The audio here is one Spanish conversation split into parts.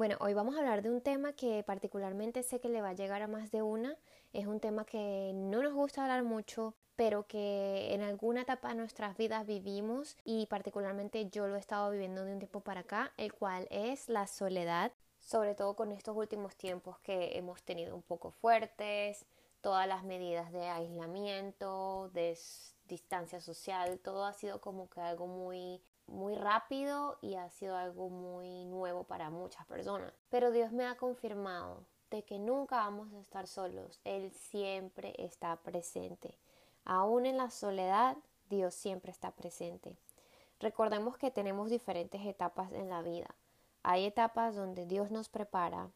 Bueno, hoy vamos a hablar de un tema que particularmente sé que le va a llegar a más de una. Es un tema que no nos gusta hablar mucho, pero que en alguna etapa de nuestras vidas vivimos y particularmente yo lo he estado viviendo de un tiempo para acá, el cual es la soledad, sobre todo con estos últimos tiempos que hemos tenido un poco fuertes, todas las medidas de aislamiento, de distancia social, todo ha sido como que algo muy muy rápido y ha sido algo muy nuevo para muchas personas. Pero Dios me ha confirmado de que nunca vamos a estar solos. Él siempre está presente. Aún en la soledad, Dios siempre está presente. Recordemos que tenemos diferentes etapas en la vida. Hay etapas donde Dios nos prepara,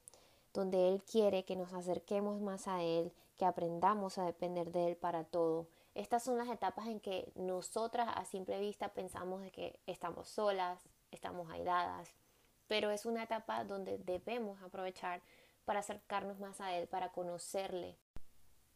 donde Él quiere que nos acerquemos más a Él, que aprendamos a depender de Él para todo. Estas son las etapas en que nosotras a simple vista pensamos de que estamos solas, estamos aisladas, pero es una etapa donde debemos aprovechar para acercarnos más a Él, para conocerle.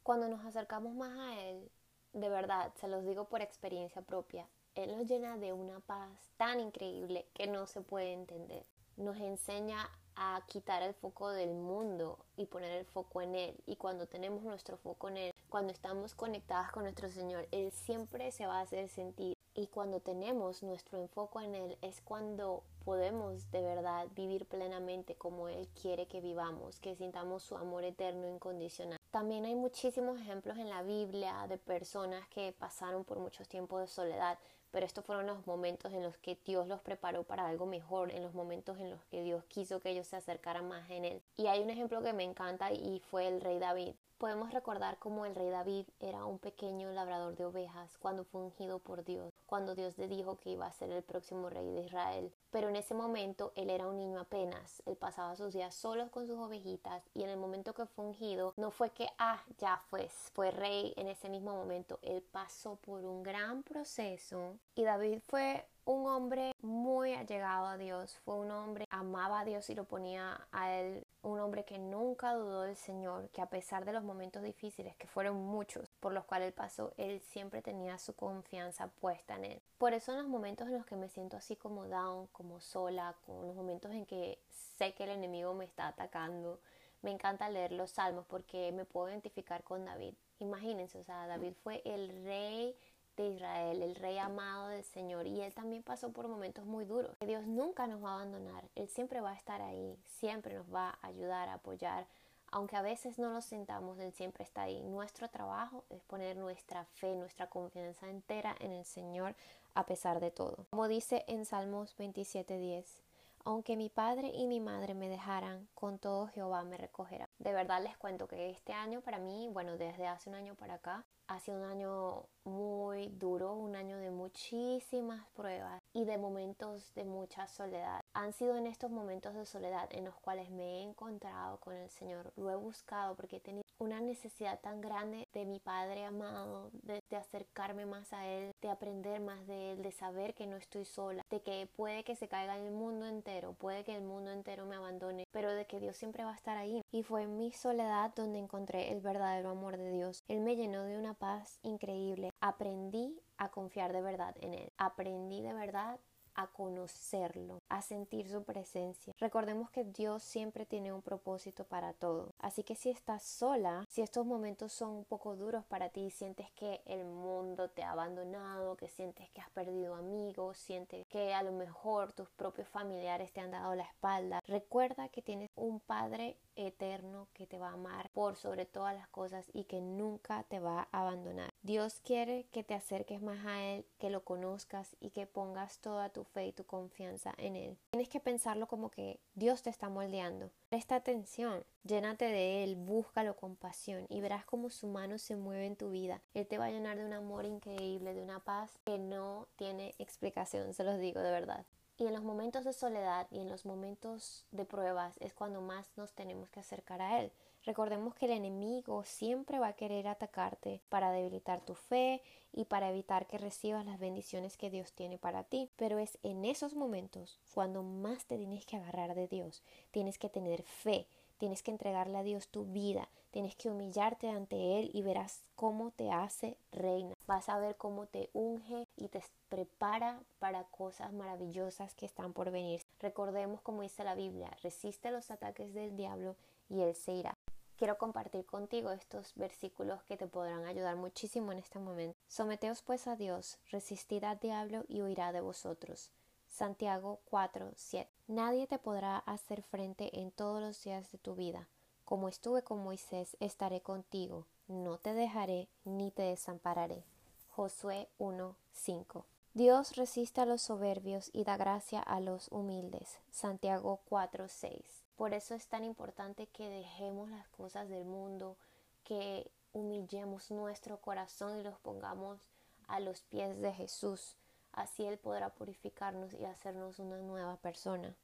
Cuando nos acercamos más a Él, de verdad, se los digo por experiencia propia, Él nos llena de una paz tan increíble que no se puede entender. Nos enseña a quitar el foco del mundo y poner el foco en Él. Y cuando tenemos nuestro foco en Él, cuando estamos conectadas con nuestro Señor, Él siempre se va a hacer sentir. Y cuando tenemos nuestro enfoque en Él es cuando podemos de verdad vivir plenamente como Él quiere que vivamos, que sintamos su amor eterno incondicional. También hay muchísimos ejemplos en la Biblia de personas que pasaron por muchos tiempos de soledad, pero estos fueron los momentos en los que Dios los preparó para algo mejor, en los momentos en los que Dios quiso que ellos se acercaran más en Él. Y hay un ejemplo que me encanta y fue el rey David. Podemos recordar cómo el rey David era un pequeño labrador de ovejas cuando fue ungido por Dios, cuando Dios le dijo que iba a ser el próximo rey de Israel. Pero en ese momento él era un niño apenas, él pasaba sus días solos con sus ovejitas y en el momento que fue ungido no fue que, ah, ya fue, fue rey en ese mismo momento, él pasó por un gran proceso y David fue un hombre muy allegado a Dios, fue un hombre amaba a Dios y lo ponía a él, un hombre que nunca dudó del Señor, que a pesar de los momentos difíciles, que fueron muchos por los cuales él pasó, él siempre tenía su confianza puesta en él. Por eso en los momentos en los que me siento así como down, como sola, con los momentos en que sé que el enemigo me está atacando, me encanta leer los salmos porque me puedo identificar con David. Imagínense, o sea, David fue el rey de Israel, el rey amado del Señor, y él también pasó por momentos muy duros. Dios nunca nos va a abandonar, Él siempre va a estar ahí, siempre nos va a ayudar, a apoyar, aunque a veces no lo sintamos, Él siempre está ahí. Nuestro trabajo es poner nuestra fe, nuestra confianza entera en el Señor a pesar de todo. Como dice en Salmos 27:10, aunque mi padre y mi madre me dejaran, con todo Jehová me recogerá. De verdad les cuento que este año para mí, bueno, desde hace un año para acá, ha sido un año muy duro, un año de muchísimas pruebas y de momentos de mucha soledad. Han sido en estos momentos de soledad en los cuales me he encontrado con el Señor. Lo he buscado porque he tenido una necesidad tan grande de mi Padre amado, de, acercarme más a Él, de aprender más de Él, de saber que no estoy sola, de que puede que se caiga el mundo entero, puede que el mundo entero me abandone, pero de que Dios siempre va a estar ahí. Y fue en mi soledad donde encontré el verdadero amor de Dios. Él me llenó de una paz increíble. Aprendí a confiar de verdad en Él. Aprendí de verdad a conocerlo, a sentir su presencia. Recordemos que Dios siempre tiene un propósito para todo. Así que si estás sola, si estos momentos son un poco duros para ti, sientes que el mundo te ha abandonado, que sientes que has perdido amigos, sientes que a lo mejor tus propios familiares te han dado la espalda, recuerda que tienes un Padre eterno que te va a amar por sobre todas las cosas y que nunca te va a abandonar. Dios quiere que te acerques más a Él, que lo conozcas y que pongas toda tu fe y tu confianza en Él. Tienes que pensarlo como que Dios te está moldeando. Presta atención, llénate de Él, búscalo con pasión y verás cómo su mano se mueve en tu vida. Él te va a llenar de un amor increíble, de una paz que no tiene explicación, se los digo de verdad. Y en los momentos de soledad y en los momentos de pruebas es cuando más nos tenemos que acercar a Él. Recordemos que el enemigo siempre va a querer atacarte para debilitar tu fe y para evitar que recibas las bendiciones que Dios tiene para ti. Pero es en esos momentos cuando más te tienes que agarrar de Dios. Tienes que tener fe, tienes que entregarle a Dios tu vida, tienes que humillarte ante Él y verás cómo te hace reina. Vas a ver cómo te unge y te prepara para cosas maravillosas que están por venir. Recordemos como dice la Biblia, resiste los ataques del diablo y él se irá. Quiero compartir contigo estos versículos que te podrán ayudar muchísimo en este momento. Someteos pues a Dios, resistid al diablo y huirá de vosotros. Santiago 4, 7. Nadie te podrá hacer frente en todos los días de tu vida. Como estuve con Moisés, estaré contigo. No te dejaré ni te desampararé. Josué 1, 5. Dios resiste a los soberbios y da gracia a los humildes. Santiago 4, 6. Por eso es tan importante que dejemos las cosas del mundo, que humillemos nuestro corazón y los pongamos a los pies de Jesús. Así Él podrá purificarnos y hacernos una nueva persona.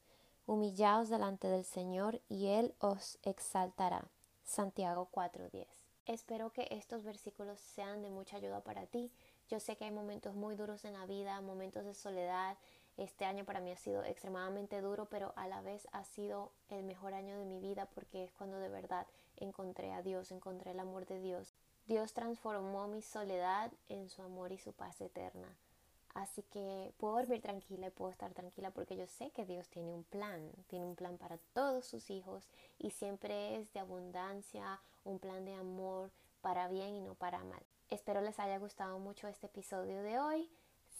Humillaos delante del Señor y Él os exaltará. Santiago 4:10. Espero que estos versículos sean de mucha ayuda para ti. Yo sé que hay momentos muy duros en la vida, momentos de soledad, este año para mí ha sido extremadamente duro, pero a la vez ha sido el mejor año de mi vida porque es cuando de verdad encontré a Dios, encontré el amor de Dios. Dios transformó mi soledad en su amor y su paz eterna. Así que puedo dormir tranquila y puedo estar tranquila porque yo sé que Dios tiene un plan, tiene un plan para todos sus hijos y siempre es de abundancia, un plan de amor para bien y no para mal. Espero les haya gustado mucho este episodio de hoy.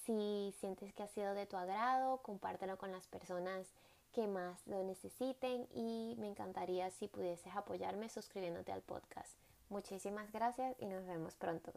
Si sientes que ha sido de tu agrado, compártelo con las personas que más lo necesiten y me encantaría si pudieses apoyarme suscribiéndote al podcast. Muchísimas gracias y nos vemos pronto.